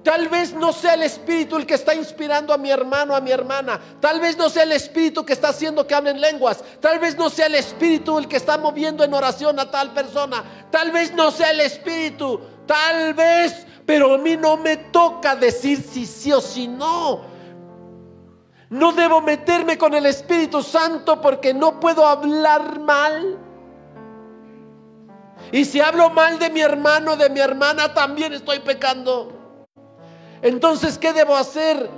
Tal vez no sea el Espíritu el que está inspirando a mi hermano, a mi hermana. Tal vez no sea el Espíritu que está haciendo que hablen lenguas. Tal vez no sea el Espíritu el que está moviendo en oración a tal persona. Tal vez no sea el Espíritu. Tal vez, pero a mí no me toca decir si sí o si no. No debo meterme con el Espíritu Santo porque no puedo hablar mal. Y si hablo mal de mi hermano, de mi hermana, también estoy pecando. Entonces, ¿qué debo hacer?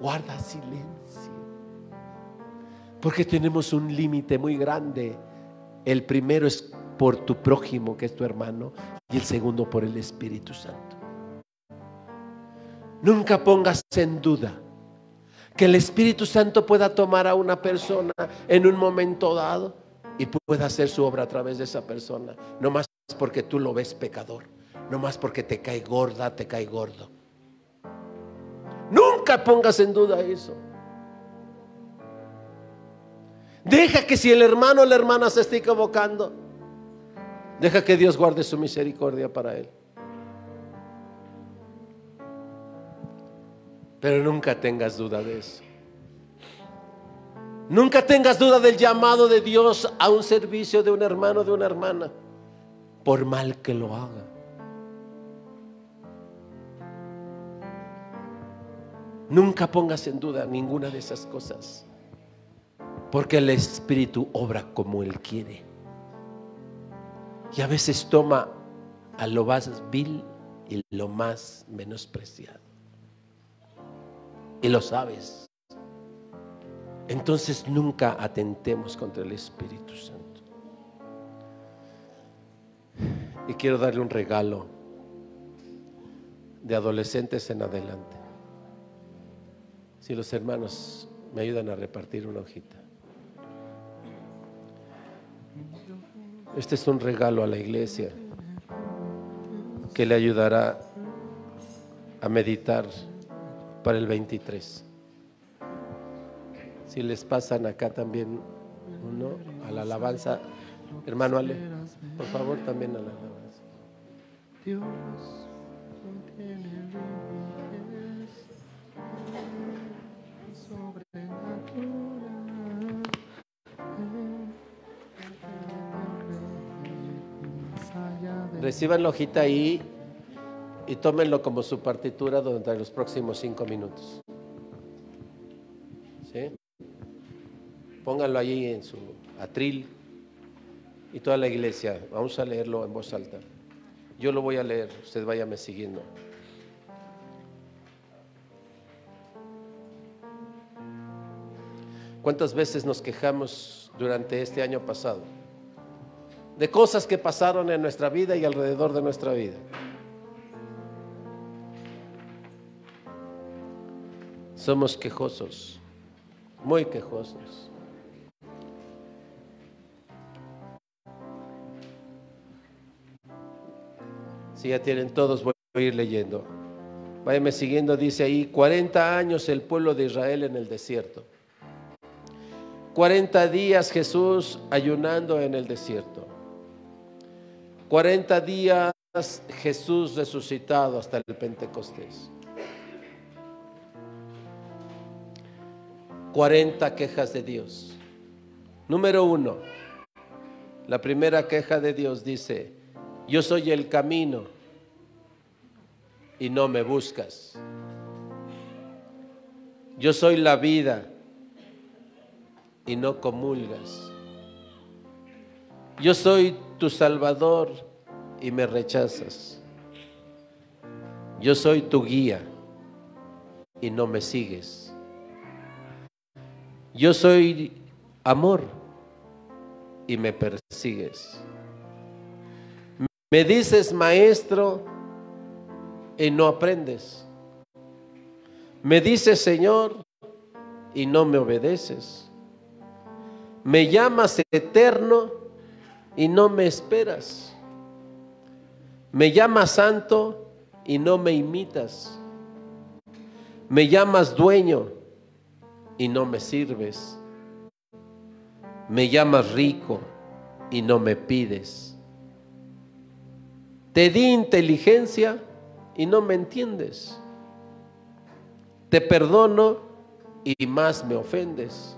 Guarda silencio. Porque tenemos un límite muy grande. El primero es por tu prójimo, que es tu hermano, y el segundo por el Espíritu Santo. Nunca pongas en duda que el Espíritu Santo pueda tomar a una persona en un momento dado y pueda hacer su obra a través de esa persona. No más porque tú lo ves pecador. No más porque te cae gorda, te cae gordo. Nunca pongas en duda eso. Deja que si el hermano o la hermana se esté equivocando, deja que Dios guarde su misericordia para él. Pero nunca tengas duda de eso. Nunca tengas duda del llamado de Dios a un servicio de un hermano, de una hermana, por mal que lo haga. Nunca pongas en duda ninguna de esas cosas, porque el Espíritu obra como Él quiere. Y a veces toma a lo más vil y lo más menospreciado y lo sabes. Entonces nunca atentemos contra el Espíritu Santo. Y quiero darle un regalo de adolescentes en adelante. Si los hermanos me ayudan a repartir una hojita. Este es un regalo a la iglesia que le ayudará a meditar para el 23. Si les pasan acá también uno a la alabanza, hermano Ale, por favor también a la alabanza. Reciban la hojita ahí y tómenlo como su partitura durante los próximos cinco minutos. ¿Sí? Pónganlo allí en su atril y toda la iglesia. Vamos a leerlo en voz alta. Yo lo voy a leer, usted váyame siguiendo. ¿Cuántas veces nos quejamos durante este año pasado? De cosas que pasaron en nuestra vida y alrededor de nuestra vida. Somos quejosos, muy quejosos. Si ya tienen todos, voy a ir leyendo. Váyame siguiendo, dice ahí, 40 años el pueblo de Israel en el desierto. 40 días Jesús ayunando en el desierto. 40 días Jesús resucitado hasta el Pentecostés. 40 quejas de Dios. Número uno, la primera queja de Dios dice, yo soy el camino y no me buscas. Yo soy la vida y no comulgas. Yo soy tu Salvador y me rechazas. Yo soy tu guía y no me sigues. Yo soy amor y me persigues. Me dices maestro y no aprendes. Me dices Señor y no me obedeces. Me llamas eterno y no me esperas. Me llamas santo y no me imitas. Me llamas dueño y no me sirves. Me llamas rico y no me pides. Te di inteligencia y no me entiendes. Te perdono y más me ofendes.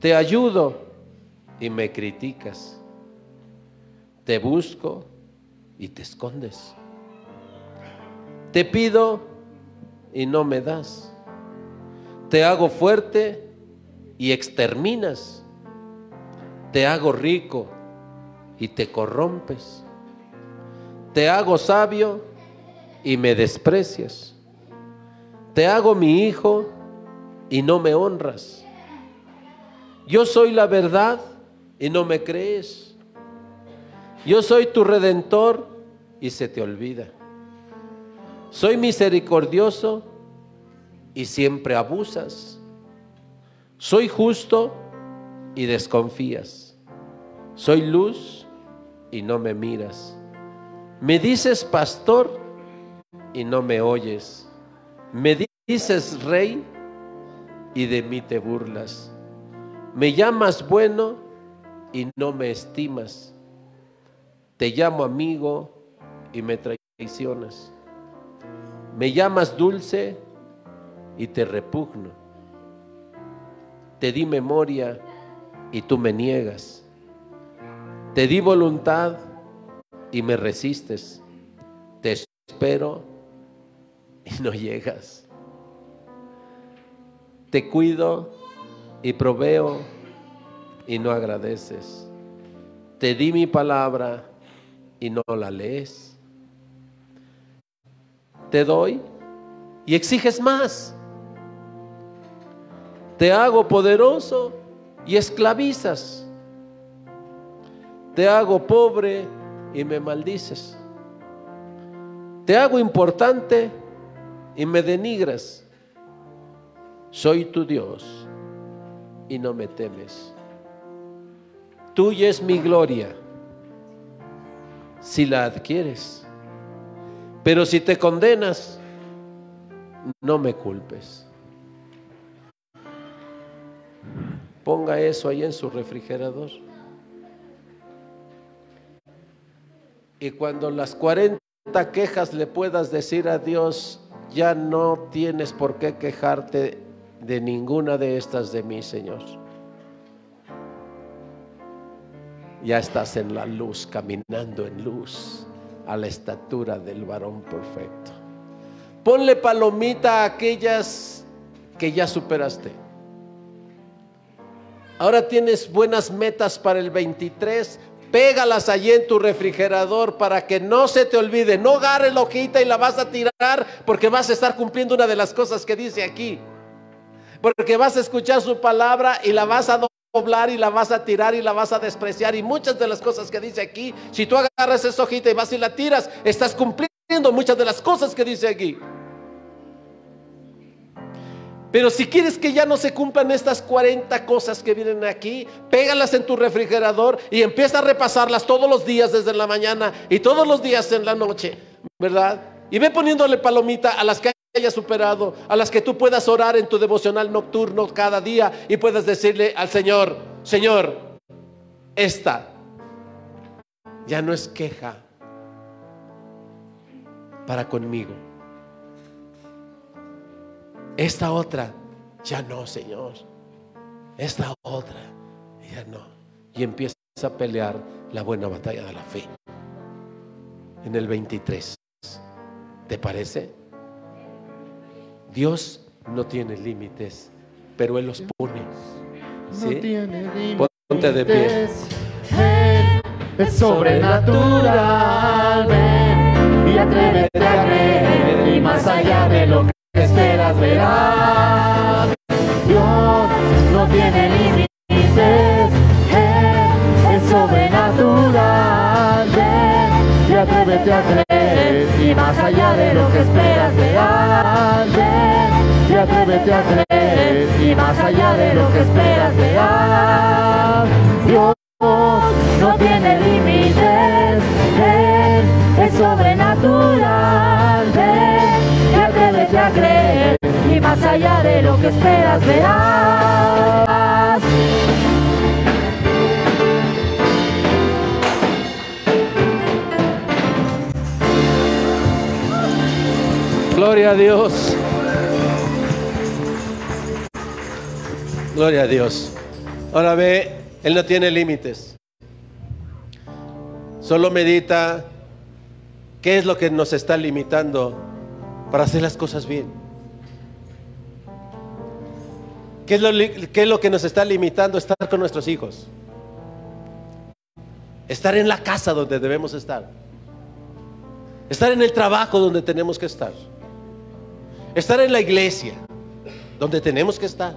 Te ayudo y me criticas. Te busco y te escondes. Te pido y no me das. Te hago fuerte y exterminas. Te hago rico y te corrompes. Te hago sabio y me desprecias. Te hago mi hijo y no me honras. Yo soy la verdad y no me crees. Yo soy tu redentor y se te olvida. Soy misericordioso y siempre abusas. Soy justo y desconfías. Soy luz y no me miras. Me dices pastor y no me oyes. Me dices rey y de mí te burlas. Me llamas bueno y no me estimas. Te llamo amigo y me traicionas. Me llamas dulce y te repugno. Te di memoria y tú me niegas. Te di voluntad y me resistes. Te espero y no llegas. Te cuido y proveo y no agradeces. Te di mi palabra y no la lees. Te doy y exiges más. Te hago poderoso y esclavizas. Te hago pobre y me maldices. Te hago importante y me denigras. Soy tu Dios y no me temes. Tuya es mi gloria si la adquieres. Pero si te condenas, no me culpes. Ponga eso ahí en su refrigerador. Y cuando las 40 quejas le puedas decir a Dios, ya no tienes por qué quejarte de ninguna de estas de mí, Señor. Ya estás en la luz, caminando en luz, a la estatura del varón perfecto. Ponle palomita a aquellas que ya superaste. Ahora tienes buenas metas para el 23. Pégalas allí en tu refrigerador para que no se te olvide. No agarres la hojita y la vas a tirar porque vas a estar cumpliendo una de las cosas que dice aquí. Porque vas a escuchar su palabra y la vas a doblar y la vas a tirar y la vas a despreciar. Y muchas de las cosas que dice aquí, si tú agarras esa hojita y vas y la tiras, estás cumpliendo muchas de las cosas que dice aquí. Pero si quieres que ya no se cumplan estas 40 cosas que vienen aquí, pégalas en tu refrigerador y empieza a repasarlas todos los días desde la mañana y todos los días en la noche, ¿verdad? Y ve poniéndole palomita a las que hayas superado, a las que tú puedas orar en tu devocional nocturno cada día y puedas decirle al Señor, Señor, esta ya no es queja para conmigo esta otra, ya no, Señor. Esta otra, ya no. Y empieza a pelear la buena batalla de la fe. En el 23. ¿Te parece? Dios no tiene límites, pero Él los pone. ¿Sí? Ponte de pie. es sobrenatural. Ven y atrévete a creer. Y más allá de lo que esperas verás. Dios no tiene límites, Él es sobrenatural. atrévete a creer y más allá de lo que esperas de alguien. Y atrévete a creer y más allá de lo que esperas de alguien. Dios no tiene límites, Él es sobrenatural. Ven y atrévete a creer y más allá de lo que esperas verás. Gloria a Dios. Gloria a Dios. Ahora ve, Él no tiene límites. Solo medita qué es lo que nos está limitando para hacer las cosas bien. ¿Qué es lo, qué es lo que nos está limitando estar con nuestros hijos? Estar en la casa donde debemos estar. Estar en el trabajo donde tenemos que estar. Estar en la iglesia donde tenemos que estar.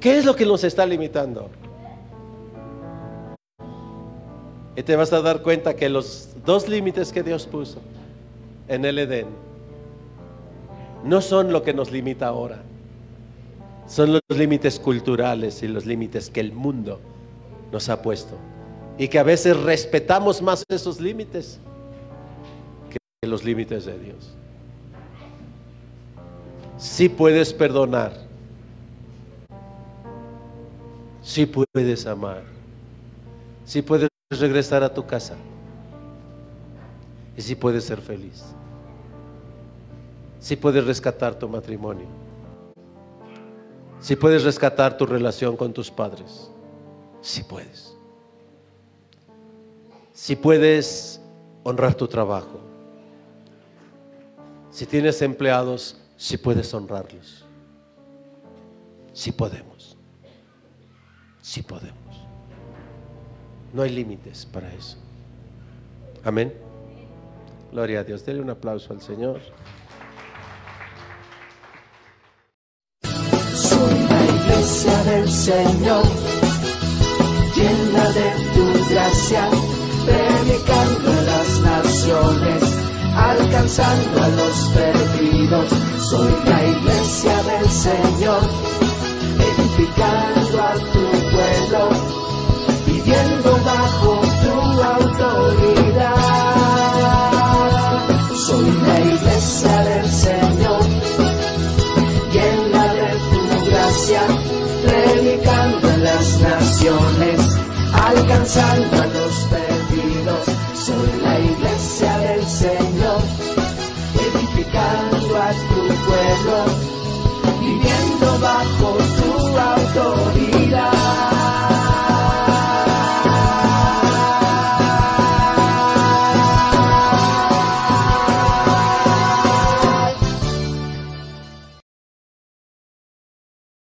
¿Qué es lo que nos está limitando? Y te vas a dar cuenta que los dos límites que Dios puso en el Edén no son lo que nos limita ahora. Son los límites culturales y los límites que el mundo nos ha puesto. Y que a veces respetamos más esos límites que los límites de Dios. Si puedes perdonar, si puedes amar, si puedes regresar a tu casa. Y si puedes ser feliz, si puedes rescatar tu matrimonio, si puedes rescatar tu relación con tus padres, si puedes, si puedes honrar tu trabajo, si tienes empleados, si puedes honrarlos. Si podemos. Si podemos. No hay límites para eso. Amén. Gloria a Dios. Dele un aplauso al Señor. Soy la iglesia del Señor, llena de tu gracia, predicando a las naciones, alcanzando a los perdidos. Soy la iglesia del Señor, edificando a tu pueblo, viviendo bajo tu autoridad. Soy la iglesia del Señor llena de tu gracia, predicando en las naciones, alcanzando a habitas tu pueblo, viviendo bajo su autoridad.